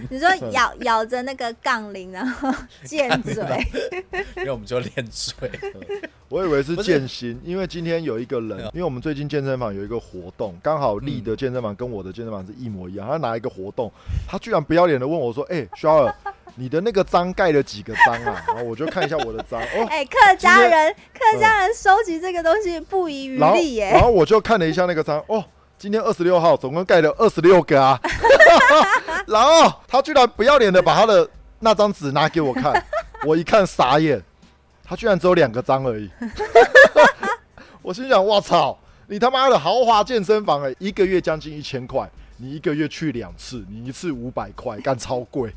你说咬 *laughs* 咬着那个杠铃，然后 *laughs* 剑嘴，*laughs* 因为我们就练嘴。我以为是剑心，因为今天有一个人因为我们最近健身房有一个活动，刚好立的健身房跟我的健身房是一模一样，他拿一个活动，他居然不要脸的问我说：“哎、肖尔，你的那个章盖了几个章啊？”然后我就看一下我的章，哦，哎、客家人客家人收集这个东西不遗余力耶然。后我就看了一下那个章，哦，今天二十六号，总共盖了二十六个啊。*laughs* 然后他居然不要脸的把他的那张纸拿给我看，*laughs* 我一看傻眼，他居然只有两个章而已。*laughs* 我心想，我操，你他妈的豪华健身房哎、一个月将近一千块。你一个月去两次，你一次五百块，干超贵。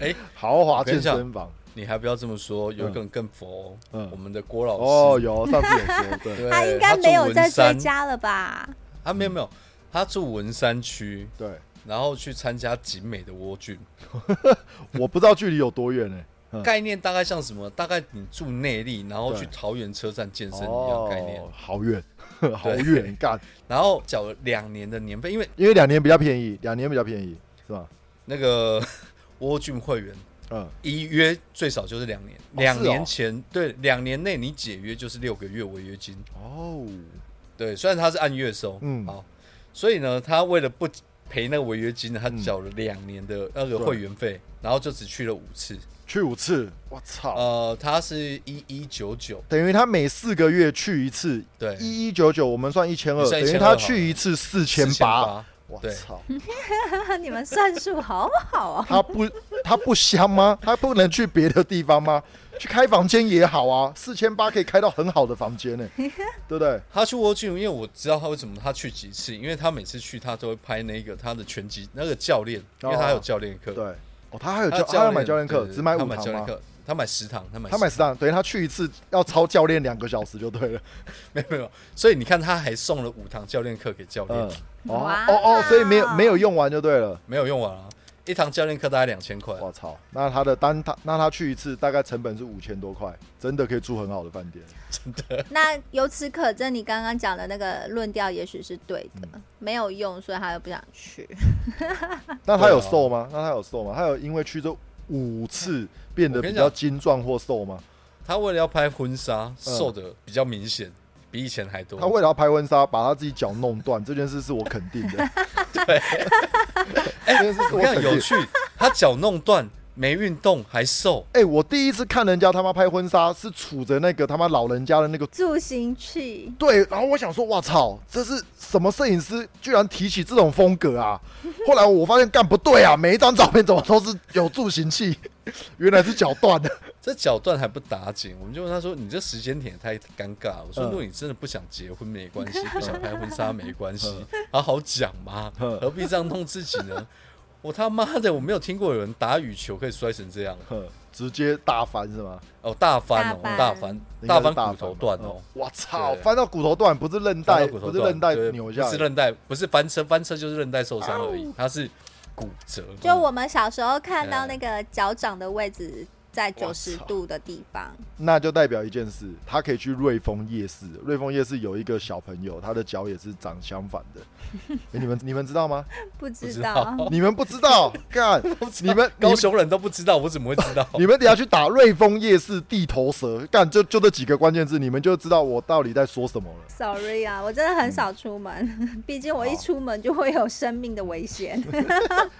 哎，豪华健身房，你还不要这么说，有一个人更佛，嗯我们的郭老师。哦，有上次有说，对对，他应该没有在追加了吧？他没有没有，他住文山区，对，然后去参加景美的蜗郡，*laughs* 我不知道距离有多远呢、嗯概念大概像什么？大概你住内力，然后去桃园车站健身一样概念哦，，好远，*laughs* 好远干。然后缴了两年的年费，因为因为两年比较便宜，两年比较便宜，是吧？那个 *laughs* 蜗郡会员嗯，一约最少就是两年，两年前对两年内你解约就是六个月违约金，哦，对，虽然他是按月收，嗯。好，所以呢，他为了不赔那个违约金呢，他嗯缴了两年的那个会员费，然后就只去了五次。去五次，我操！呃，他是一一九九，等于他每四个月去一次，对，一一九九，我们算一千二，你算1200等于他去一次四千八。我操！*laughs* 你们算术好好啊。他不他不香吗？他不能去别的地方吗？去开房间也好啊，四千八可以开到很好的房间呢，*laughs* 对不对？他去蜗郡，因为我知道他为什么他去几次，因为他每次去他都会拍那个他的拳击那个教练，因为他有教练课，对，哦，他还有他教，他要买教练课，只买他五堂吗？他买十堂，他买十他买十堂，等于他去一次要超教练两个小时就对了。*laughs* 没有没有，所以你看他还送了五堂教练课给教练，嗯，哦哦哦，所以没有没有用完就对了。没有用完啊，一堂教练课大概两千块，我操，那他的单他那他去一次大概成本是五千多块，真的可以住很好的饭店。*laughs* 真的 *laughs* 那由此可证，你刚刚讲的那个论调也许是对的，嗯没有用，所以他又不想去。那他有瘦吗？那他有瘦吗？他有因为去这五次变得比较精壮或瘦吗？他为了要拍婚纱，嗯瘦的比较明显，比以前还多。他为了要拍婚纱，把他自己脚弄断，这件事是我肯定的。*laughs* 对，*laughs* 这件事是我我肯定。看有趣，他脚弄断，没运动还瘦，哎、我第一次看人家他妈拍婚纱，是杵着那个他妈老人家的那个助行器，对，然后我想说，哇操，这是什么摄影师居然提起这种风格啊？*laughs* 后来我发现干不对啊，每一张照片怎么都是有助行器，*laughs* 原来是脚断的。*laughs* 这脚断还不打紧，我们就问他说：“你这时间点也太尴尬了。”我说：“嗯如果你真的不想结婚没关系，不想拍婚纱没关系，好好讲嘛，嗯何必这样弄自己呢？”我他妈的，我没有听过有人打羽球可以摔成这样哼，直接大翻是吗？哦，大翻哦，大翻大翻，骨头断哦嗯，我操，翻到骨头断，不是韧带，不是韧带对扭下来。不是韧带，不是翻车，翻车就是韧带受伤而已，它是骨折。就我们小时候看到那个脚掌的位置在九十度的地方，那就代表一件事，他可以去瑞丰夜市。瑞丰夜市有一个小朋友，他的脚也是长相反的。*laughs* 诶你们你们知道吗？不知知道道。你们不知道？干，*laughs* 你们高雄人都不知道，我怎么会知道？*laughs* 你们等一下去打瑞丰夜市地头蛇，干就就这几个关键字，你们就知道我到底在说什么了。Sorry 啊，我真的很少出门，毕竟我一出门就会有生命的危险。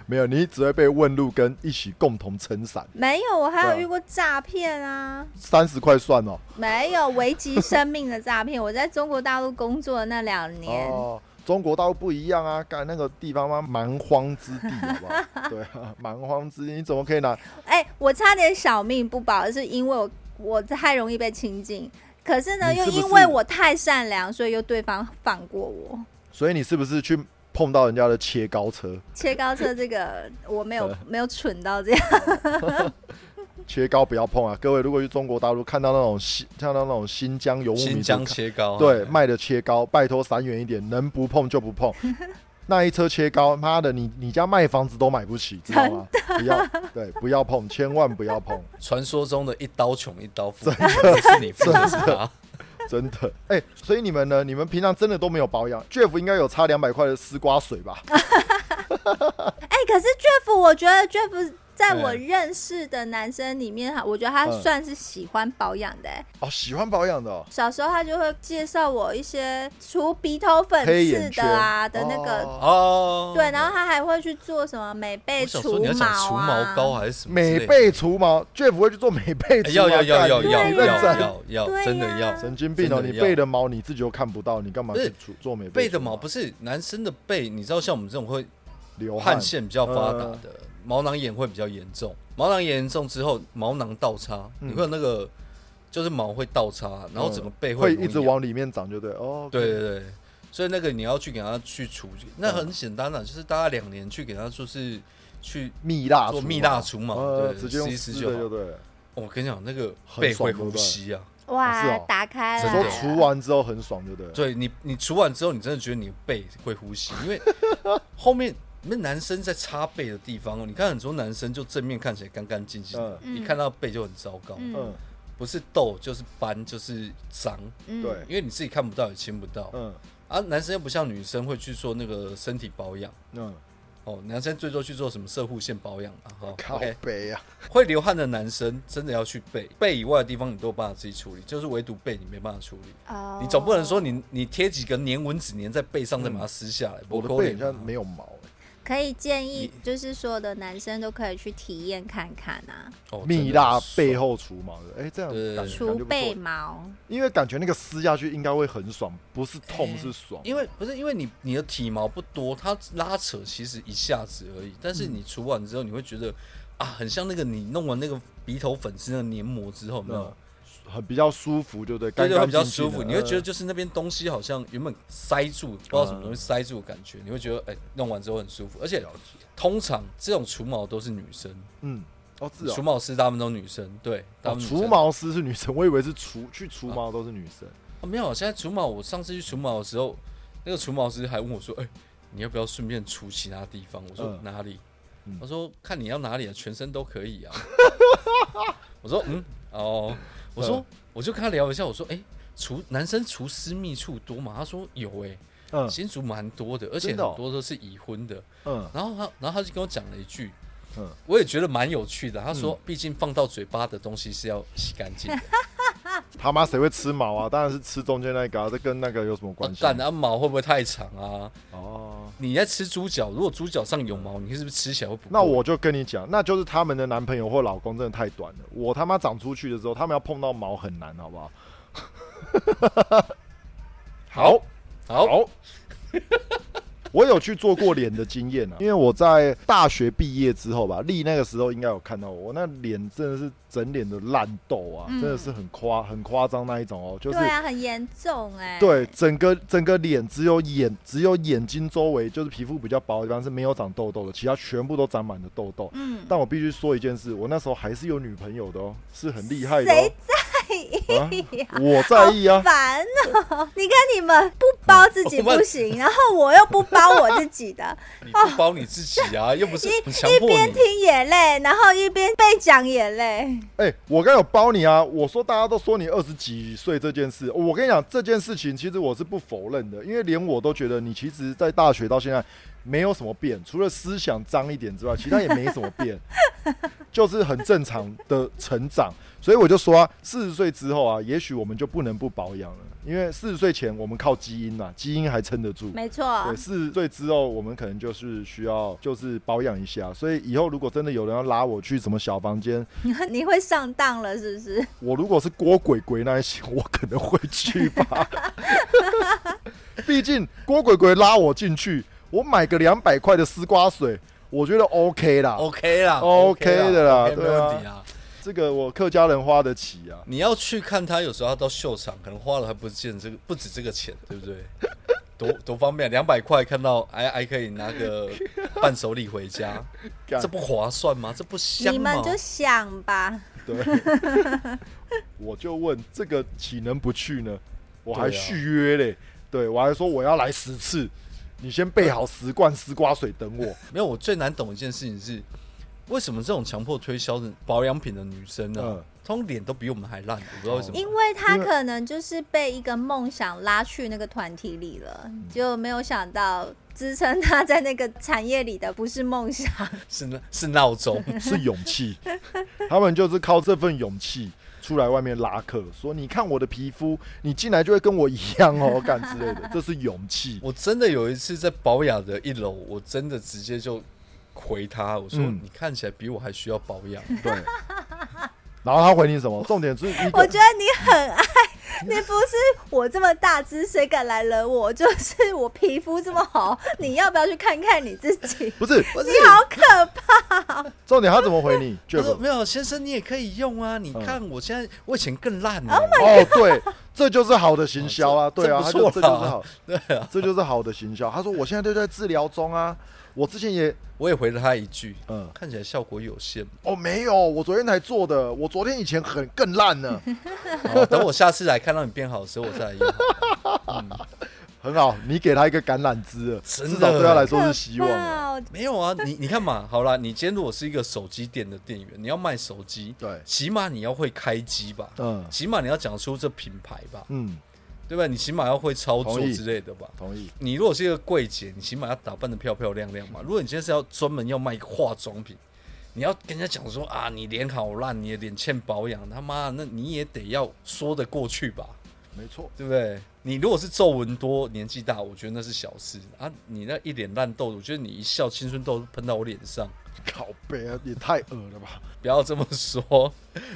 没有，你只会被问路跟一起共同撑伞，没有，我还有遇过诈骗啊，三十块算哦。没有危及生命的诈骗。我在中国大陆工作的那两年，哦，中国大陆不一样啊，干那个地方嘛，蛮荒之地，好不好？*laughs* 对啊，蛮荒之地，你怎么可以拿？哎、我差点小命不保，是因为我我太容易被亲近。可是呢，又因为我太善良，所以又对方放过我。所以你是不是去碰到人家的切糕车？切糕车这个我没有呃 *laughs* 没有蠢到这样，*laughs* 切糕不要碰啊！各位，如果去中国大陆看到那种新，看到那种新疆游牧民族新疆切糕，对，卖的切糕，拜托闪远一点，能不碰就不碰。*laughs* 那一车切糕，妈的，你你家卖房子都买不起，知道吗？不要，对，不要碰，千万不要碰，传说中的一刀穷一刀富，不是你富的是他。真的。哎、所以你们呢？你们平常真的都没有保养？Jeff 应该有擦两百块的丝瓜水吧？*laughs* 哎、可是 Jeff，我觉得 Jeff 在我哎认识的男生里面，我觉得他嗯。算是喜欢保养的、哎哦，喜欢保养的、哦。小时候他就会介绍我一些除鼻头粉刺的啊的那个，哦。哦，对，然后他还会去做什么美背除你要讲除毛毛膏啊。还是？美背除毛，Jeff 会去做美背除毛，哎要要要要要要认真。要要，真的要。神经病哦！真的要。你背的毛你自己又看不到，你干嘛去除做美背的毛毛？不是男生的背，你知道像我们这种会流汗。汗腺比较发达的，毛囊炎会比较严重。毛囊炎严重之后，毛囊倒插，嗯你会有那个就是毛会倒插，然后整个背会一直往里面长，就对哦。对对对，所以那个你要去给他去除，那很简单的、就是大概两年去给他就是去。蜜蜡做蜜蜡除毛呃对直接用撕一撕就对了。我跟你讲，那个背会呼吸啊。哇，打开了，说除完之后很爽，就对了。对你，你除完之后，你真的觉得你的背会呼吸，因为后面那男生在擦背的地方哦，你看很多男生就正面看起来干干净净的，嗯。一看到背就很糟糕，不是痘就是斑就是脏，嗯。对。因为你自己看不到也亲不到。嗯。啊。男生又不像女生会去做那个身体保养。嗯，哦，男生最多去做什么射护线保养啊，哈靠，OK，背啊，会流汗的男生真的要去背，背以外的地方你都有办法自己处理，就是唯独背你没办法处理。哦。你总不能说你你贴几个粘蚊子粘在背上，再把它撕下来，我的背好像没有毛欸可以建议，就是所有的男生都可以去体验看看啊，哦蜜蜡背后，除毛的，哎，这样除背，毛。因为感觉那个撕下去应该会很爽，不是痛哎是爽。因为不是因为你你的体毛不多，它拉扯其实一下子而已，但是嗯你除完之后，你会觉得啊，很像那个你弄完那个鼻头粉刺那个黏膜之后，有没有嗯？很比较舒服，就对，对对，会干干比较舒服，你会觉得嗯就是那边东西好像原本塞住，不知道什么东西塞住的感觉，你会觉得哎、弄完之后很舒服，而且通常这种除毛都是女生，嗯，哦，是除哦。毛师大部分都女生，对，除毛师是女生，我以为是除去除毛都是女生。哦，没有，现在除毛，我上次去除毛的时候，那个除毛师还问我说：“哎、你要不要顺便除其他地方？”我说：“嗯哪里？”嗯他说：“看你要哪里啊，全身都可以啊。*laughs* ”我说：“嗯，哦。”我说：“我就跟他聊一下，我说：‘哎、除男生除私密处多吗？’他说：‘有哎、嗯新竹蛮多的，而且很多都是已婚的。嗯然后他，然后他就跟我讲了一句，嗯，我也觉得蛮有趣的。他说：‘毕竟放到嘴巴的东西是要洗干净的。*laughs* ’他妈谁会吃毛啊？当然是吃中间那个、啊，这跟那个有什么关系？干，那毛会不会太长啊？哦，你在吃猪脚，如果猪脚上有毛，你是不是吃起来会不？那我就跟你讲，那就是他们的男朋友或老公真的太短了。我他妈长出去的时候，他们要碰到毛很难，好不好？好 *laughs* 好，好，*laughs* 我有去做过脸的经验啊，因为我在大学毕业之后吧，丽那个时候应该有看到我，我那脸真的是整脸的烂痘啊，嗯真的是很夸很夸张那一种哦，就是对啊，很严重哎、对，整个整个脸只有眼只有眼睛周围就是皮肤比较薄的地方是没有长痘痘的，其他全部都长满了痘痘。嗯，但我必须说一件事，我那时候还是有女朋友的哦，是很厉害的。在意呀、啊我在意啊，烦哦！你看你们不包自己不行，*laughs* 然后我又不包我自己的，*laughs* 你不包你自己啊，又不是一。一边听眼泪，然后一边被讲眼泪。哎、我刚有包你啊！我说大家都说你二十几岁这件事，我跟你讲这件事情，其实我是不否认的，因为连我都觉得你其实，在大学到现在没有什么变，除了思想脏一点之外，其他也没什么变，*laughs* 就是很正常的成长。所以我就说啊，四十岁之后啊，也许我们就不能不保养了，因为四十岁前我们靠基因呐、基因还撑得住。没错对，，四十岁之后，我们可能就是需要就是保养一下，所以以后如果真的有人要拉我去什么小房间，*laughs* 你会上当了是不是？我如果是郭鬼鬼那一型，我可能会去吧。毕竟郭鬼鬼拉我进去，我买个两百块的丝瓜水，我觉得 OK 啦。OK 啦 OK 的啦对啊问题啊。这个我客家人花得起啊。你要去看他，有时候他到秀场，可能花了还不见这个，不止这个钱，对不对？*laughs* 多多方便，两百块看到还还可以拿个伴手礼回家，这不划算吗？这不香吗？你们就想吧。对，我就问这个岂能不去呢？我还续约嘞，对我还说我要来十次，你先备好十罐丝瓜水等我。没有，我最难懂一件事情是，为什么这种强迫推销的保养品的女生呢，嗯通脸都比我们还烂？我不知道为什么。因为他可能就是被一个梦想拉去那个团体里了，就没有想到支撑他在那个产业里的不是梦想。*laughs* 是那是闹钟，*laughs* 是勇气，他们就是靠这份勇气出来外面拉客，说你看我的皮肤，你进来就会跟我一样哦，*laughs* 干之类的，这是勇气。我真的有一次在保养的一楼，我真的直接就回他，我说、嗯你看起来比我还需要保养。对，*laughs* 然后他回你什么？重点是我觉得你很爱，你不是我这么大只，谁敢来惹我？就是我皮肤这么好，你要不要去看看你自己？*laughs* 不是不是你好可怕！重点，他怎么回你他说没有，先生你也可以用啊！你看我现在我以前更烂呢、哦，对，这就是好的行销啊，*laughs* 对啊，这就是好，对啊，这就是好的行销。他说我现在都在治疗中啊，我之前也，我也回了他一句，嗯，看起来效果有限。哦，没有，我昨天才做的，我昨天以前很更烂呢，好，*laughs* 等我下次来看到你变好的时候，我再来用。*laughs* 嗯，很好，你给他一个橄榄枝至少对他来说是希望 *laughs* 没有啊，你你看嘛，好啦，你今天如果是一个手机店的店员，你要卖手机，对，起码你要会开机吧，嗯。起码你要讲出这品牌吧，嗯，对吧？你起码要会操作之类的吧。同意。你如果是一个柜姐，你起码要打扮的漂漂亮亮嘛。如果你今天是要专门要卖化妆品，你要跟人家讲说啊，你脸好烂，你的脸欠保养，他妈的，那你也得要说得过去吧，没错，对不对？你如果是皱纹多、年纪大，我觉得那是小事啊。你那一脸烂痘，我觉得你一笑青春痘喷到我脸上，靠背啊，也太恶了吧！不要这么说。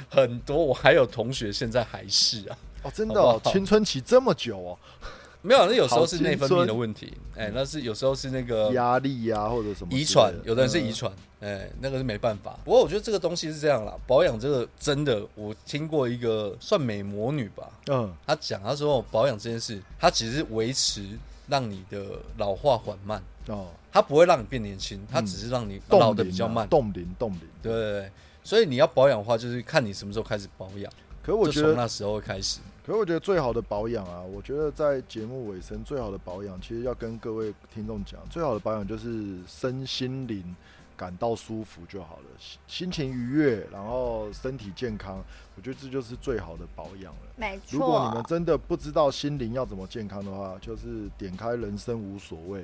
很多我还有同学现在还是啊，哦，真的青春期这么久哦，*laughs* 没有，那有时候是内分泌的问题，哎、那是有时候是那个压力呀，或者什么遗传，有的人是嗯遗传，哎、那个是没办法。不过我觉得这个东西是这样啦，保养这个真的，我听过一个算美魔女吧，嗯，她讲她说保养这件事，它其实是维持让你的老化缓慢，哦，它不会让你变年轻，它只是让你老的比较慢。冻龄冻龄，对对对，所以你要保养的话，就是看你什么时候开始保养，可我觉得，从那时候开始。可我觉得最好的保养啊，我觉得在节目尾声最好的保养，其实要跟各位听众讲，最好的保养就是身心灵感到舒服就好了，心心情愉悦，然后身体健康，我觉得这就是最好的保养了。没如果你们，真的不知道心灵要怎么健康的话，就是点开人生无所谓，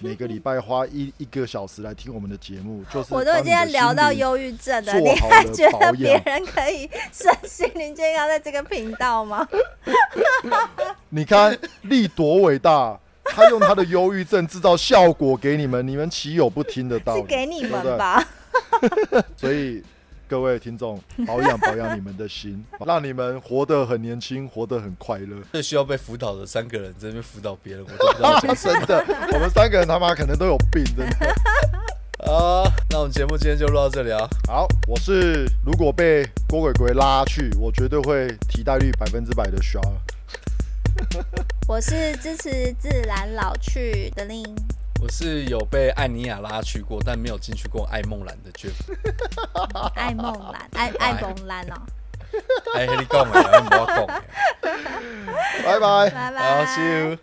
每个礼拜花一一个小时来听我们的节目，就是 *laughs* 我都已经要聊到忧郁症了，你还觉得别人可以身心灵健康在这个频道吗？*laughs* 你看力多伟大，他用他的忧郁症制造效果给你们，你们岂有不听的道理？*laughs* 是给你？们吧？所以各位听众，保养保养你们的心，*laughs* 让你们活得很年轻，活得很快乐。最需要被辅导的三个人在那边辅导别人，我都不知道讲 *laughs* 真的，我们三个人他妈可能都有病，真的。*laughs* 么啊。那我们节目今天就录到这里啊。好，我是如果被郭鬼鬼拉去，我绝对会替代率百分之百的 s h 我是支持自然老去的令，我是有被艾尼亚拉去过，但没有进去过艾梦兰的 Jeff。爱梦兰，艾艾梦兰哦，哎，你讲的，我没讲的。拜拜。拜拜。好，See you。